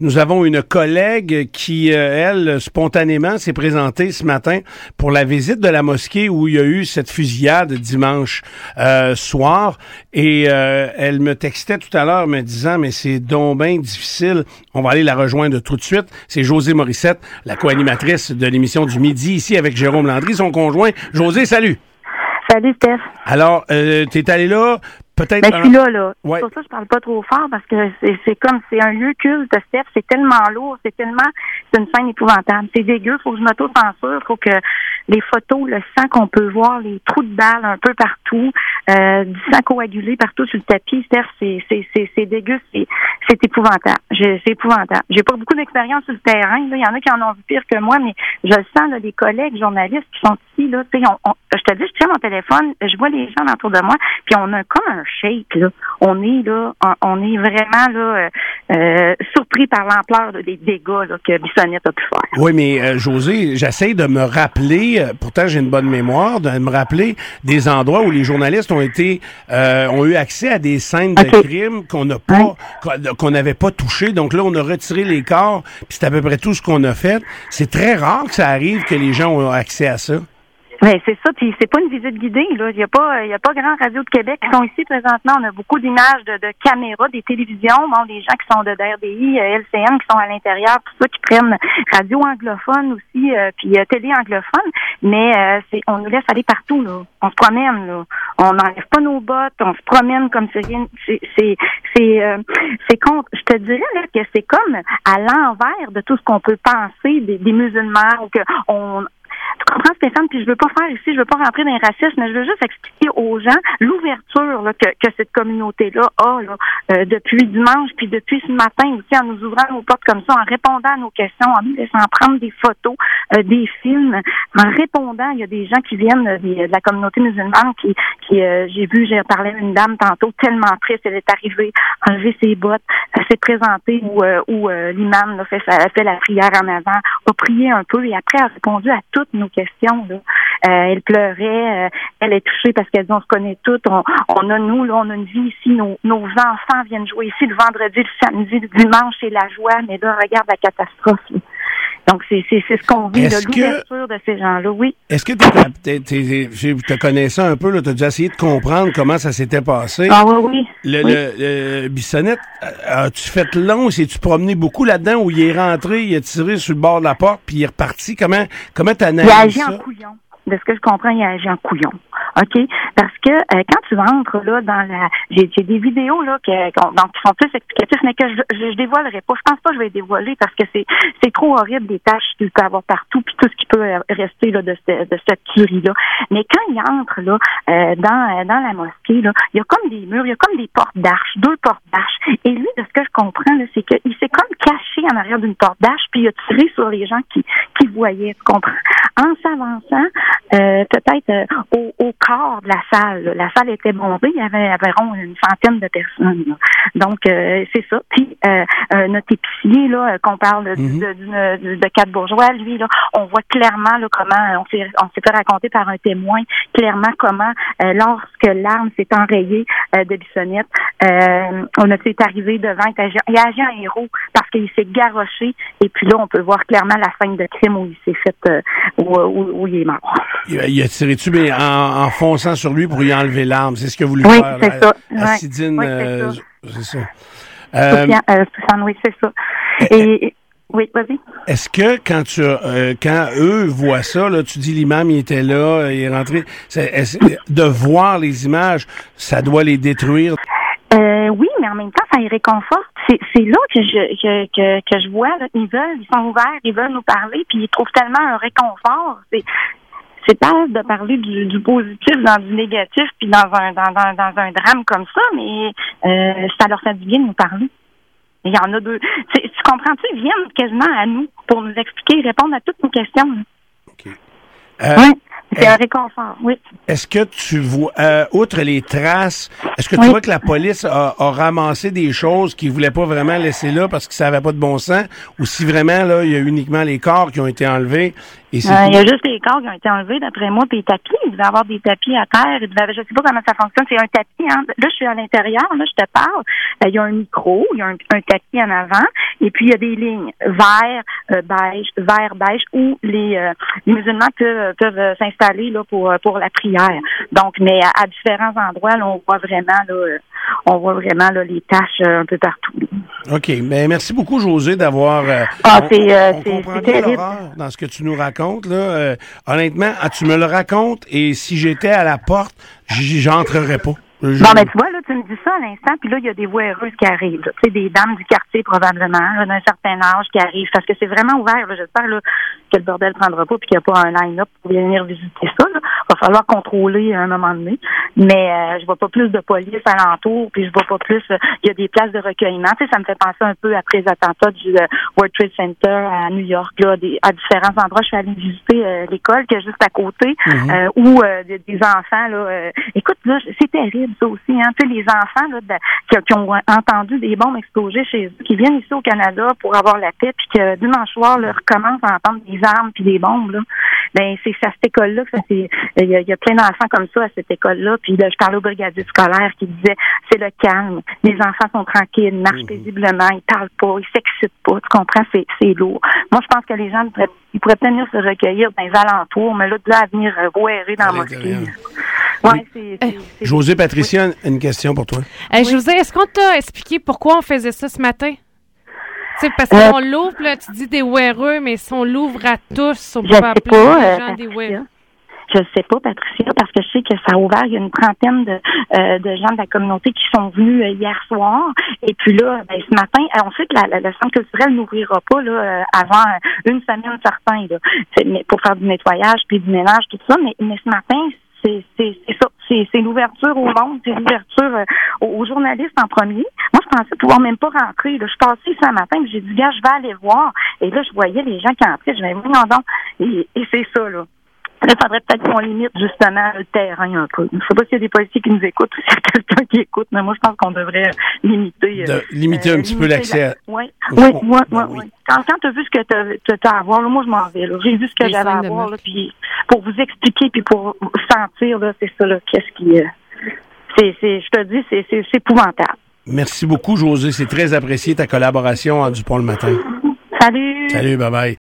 Nous avons une collègue qui, euh, elle, spontanément s'est présentée ce matin pour la visite de la mosquée où il y a eu cette fusillade dimanche euh, soir. Et euh, elle me textait tout à l'heure me disant, mais c'est donc bien difficile. On va aller la rejoindre tout de suite. C'est José Morissette, la co-animatrice de l'émission du midi, ici avec Jérôme Landry, son conjoint. José, salut. Salut, Steph. Alors, euh, tu es allé là Peut-être. Ben, je suis là, là. C'est pour ça je parle pas trop fort parce que c'est comme c'est un lieu culte, Steph. C'est tellement lourd, c'est tellement c'est une scène épouvantable. C'est dégueu, faut que je m'auto-censure, faut que les photos, le sang qu'on peut voir, les trous de balles un peu partout, euh, du sang coagulé partout sur le tapis, Steph, c'est c'est c'est dégueu, c'est épouvantable. C'est épouvantable. J'ai pas beaucoup d'expérience sur le terrain. Il y en a qui en ont vu pire que moi, mais je le sens là, des collègues journalistes qui sont ici là. On, je te dis, je tiens mon téléphone, je vois les gens autour de moi, puis on a comme un shake là. On est là, on, est vraiment là euh, euh surpris par l'ampleur des dégâts là, que Bissonnette a pu faire. Oui, mais euh, José, j'essaie de me rappeler. Euh, pourtant, j'ai une bonne mémoire de me rappeler des endroits où les journalistes ont été ont eu accès à des scènes de crime qu'on n'a pas qu'on n'avait pas touché. Donc là, on a retiré les corps, puis c'est à peu près tout ce qu'on a fait. C'est très rare que ça arrive que les gens ont accès à ça. Oui, c'est ça. Puis c'est pas une visite guidée. Là, il y a pas, il y a pas grand radio de Québec qui sont ici présentement. On a beaucoup d'images de, de, caméras, des télévisions, bon, des gens qui sont de DRDI, euh, LCM qui sont à l'intérieur, tout ça qui prennent radio anglophone aussi, euh, puis euh, télé anglophone. Mais euh, c'est, on nous laisse aller partout. Là, on se promène. Là, on n'enlève pas nos bottes, on se promène comme c'est rien. C'est, c'est, c'est, c'est contre. Je te dirais là que c'est comme à l'envers de tout ce qu'on peut penser des, des musulmans ou que on comprends, Stéphane? Puis je veux pas faire ici, je veux pas rentrer dans les racisme, mais je veux juste expliquer aux gens l'ouverture que, que cette communauté-là a là, euh, depuis dimanche, puis depuis ce matin aussi, en nous ouvrant nos portes comme ça, en répondant à nos questions, en nous laissant prendre des photos, euh, des films, en répondant. Il y a des gens qui viennent de la communauté musulmane qui, qui euh, j'ai vu, j'ai parlé à une dame tantôt tellement triste, elle est arrivée, enlever ses bottes, s'est présentée où, où l'imam a fait, a fait la prière en avant, a prié un peu et après a répondu à toutes nos questions. Euh, elle pleurait, euh, elle est touchée parce qu'elle dit on se connaît toutes, on, a nous, là, on a une vie ici, nos, nos enfants viennent jouer ici le vendredi, le samedi, le dimanche, c'est la joie, mais là, regarde la catastrophe. Donc, c'est ce qu'on vit, de l'ouverture de ces gens-là, oui. Est-ce que tu te connais ça un peu, tu as déjà essayé de comprendre comment ça s'était passé? Ah oui, oui. Le, le, Bissonnette, as-tu fait long? C'est-tu promené beaucoup là-dedans où il est rentré, il a tiré sur le bord de la porte, puis il est reparti? Comment comment t'as Il a agi en couillon. De ce que je comprends, il a agi en couillon. OK? Parce que euh, quand tu rentres là dans la j'ai des vidéos là qui sont plus explicatifs, mais que je, je, dévoilerai pas. Je pense pas que je vais dévoiler parce que c'est trop horrible des tâches qu'il peut avoir partout, puis tout ce qui peut rester là de, de cette tuerie-là. Mais quand il entre là euh, dans, dans la mosquée, là, il y a comme des murs, il y a comme des portes d'arches, deux portes d'arches. Et lui, de ce que je comprends, c'est qu'il s'est comme caché en arrière d'une porte d'arche, puis il a tiré sur les gens qui, qui voyaient, tu comprends? En s'avançant, euh, peut-être euh, au, au corps de la salle. La salle était bombée, il y avait environ une centaine de personnes. Donc, euh, c'est ça. Puis, euh, notre épicier, là, qu'on parle mhm. de, de, quatre bourgeois, lui, là, on voit clairement là, comment, on s'est, on s'est fait raconter par un témoin, clairement comment, lorsque l'arme s'est enrayée de Bissonnette, on a été arrivé devant, il a agi en héros parce qu'il s'est garoché. Et puis là, on peut voir clairement la scène de crime où il s'est fait, où, où, il est mort. Il a, tiré-tu, mais en, en fonçant sur lui pour y enlever l'arme. C'est ce que vous voulez oui, faire. c'est ça. Euh, c'est ça. Euh, euh, oui, c'est ça. Et, oui, vas-y. Est-ce que quand tu euh, quand eux voient ça, là, tu dis l'imam il était là, il est rentré, de voir les images, ça doit les détruire? Euh, oui, mais en même temps, ça les réconforte. C'est là que je que, que, que je vois, là, ils veulent, ils sont ouverts, ils veulent nous parler, puis ils trouvent tellement un réconfort. C'est pas de parler du, du, positif dans du négatif puis dans un dans, dans, dans un drame comme ça, mais euh, ça leur fait du bien de nous parler. Il y en a deux. Tu, comprends-tu? Ils viennent quasiment à nous pour nous expliquer, répondre à toutes nos questions. OK. Euh, C'est un réconfort, oui. Est-ce que tu vois, euh, outre les traces, est-ce que tu vois que la police a, ramassé des choses qu'ils voulaient pas vraiment laisser là parce que ça avait pas de bon sens, ou si vraiment là, il y a uniquement les corps qui ont été enlevés et euh, Il y a juste les corps qui ont été enlevés, d'après moi, puis les tapis. Il devait y avoir des tapis à terre. Il devait, je sais pas comment ça fonctionne. C'est un tapis. Hein. Là, je suis à l'intérieur. Là, je te parle. Euh, il y a un micro. Il y a un, tapis en avant. Et puis, il y a des lignes vert, beige, vert, beige, où les, les musulmans peuvent, peuvent s'installer là pour pour la prière. Donc, mais à, différents endroits, là, on voit vraiment là, on voit vraiment là, les tâches euh, un peu partout. OK. Mais merci beaucoup, José, d'avoir. Euh, ah, c'est euh, dans ce que tu nous racontes. Là. honnêtement, ah, tu me le racontes et si j'étais à la porte, j'entrerais pas. Bon, mais tu vois, là, tu me dis ça à l'instant, puis là, il y a des voies heureuses qui arrivent. Tu sais, des dames du quartier, probablement, d'un certain âge qui arrivent, parce que c'est vraiment ouvert. J'espère que le bordel prendra pas, puis qu'il n'y a pas un line-up pour venir visiter ça. Là. Va falloir contrôler à un moment donné. Mais euh, je vois pas plus de police alentour, puis je vois pas plus... Euh, il y a des places de recueillement. Tu sais, ça me fait penser un peu après les attentats du euh, World Trade Center à New York, là, des, à différents endroits. Je suis allée visiter euh, l'école qui est juste à côté, mm-hmm. où des, enfants, là... écoute, là, c'est terrible ça aussi. Hein. Tu sais, les enfants là, qui, ont entendu des bombes exploser chez eux, qui viennent ici au Canada pour avoir la paix, puis que dimanche soir, leur commencent à entendre des armes puis des bombes. Là. Ben, c'est à cette école-là que ça c'est. Il y, a, plein d'enfants comme ça à cette école-là. Puis là, je parlais au brigadier scolaire qui disait c'est le calme. Les enfants sont tranquilles, marchent mhm. paisiblement, ils parlent pas, ils s'excitent pas. Tu comprends? C'est lourd. Moi, je pense que les gens ils pourraient peut-être venir se recueillir dans les alentours, mais là, de là à venir voirer dans la mosquée. Ouais, c'est, José Patricia, une question pour toi. José, est-ce qu'on t'a expliqué pourquoi on faisait ça ce matin? C'est parce qu'on euh, l'ouvre, là, tu dis des wearers, mais si on l'ouvre à tous, on peut appeler pas, les gens euh, des wearers. Je sais pas, Patricia, parce que je sais que ça a ouvert. Il y a une trentaine de, euh, de gens de la communauté qui sont venus euh, hier soir. Et puis là, ben, ce matin, euh, ensuite, la, la, le centre culturel n'ouvrira pas là, avant une semaine certain, là, pour faire du nettoyage puis du ménage, tout ça. Mais, mais ce matin, c'est ça. C'est l'ouverture au monde, c'est l'ouverture aux, journalistes en premier. Moi, je pensais pouvoir même pas rentrer. Là. Je suis passée ce matin, j'ai dit, gars, je vais aller voir. Et là, je voyais les gens qui entraient. Je vais, voyons donc. Et, et c'est ça, là. Il faudrait peut-être qu'on limite justement le terrain un peu. Je ne sais pas s'il y a des policiers qui nous écoutent ou s'il y a quelqu'un qui écoute, mais moi je pense qu'on devrait limiter. Euh, limiter un petit peu l'accès. Oui, oui, oui, oui. Quand, quand tu as vu ce que tu as, à voir, moi je m'en vais. J'ai vu ce que j'avais à voir, puis pour vous expliquer puis pour sentir, c'est ça, là, qu'est-ce qui. Euh, c'est, je te dis, c'est, c'est, épouvantable. Merci beaucoup, José. C'est très apprécié ta collaboration à Dupont le matin. Salut. Salut, bye bye.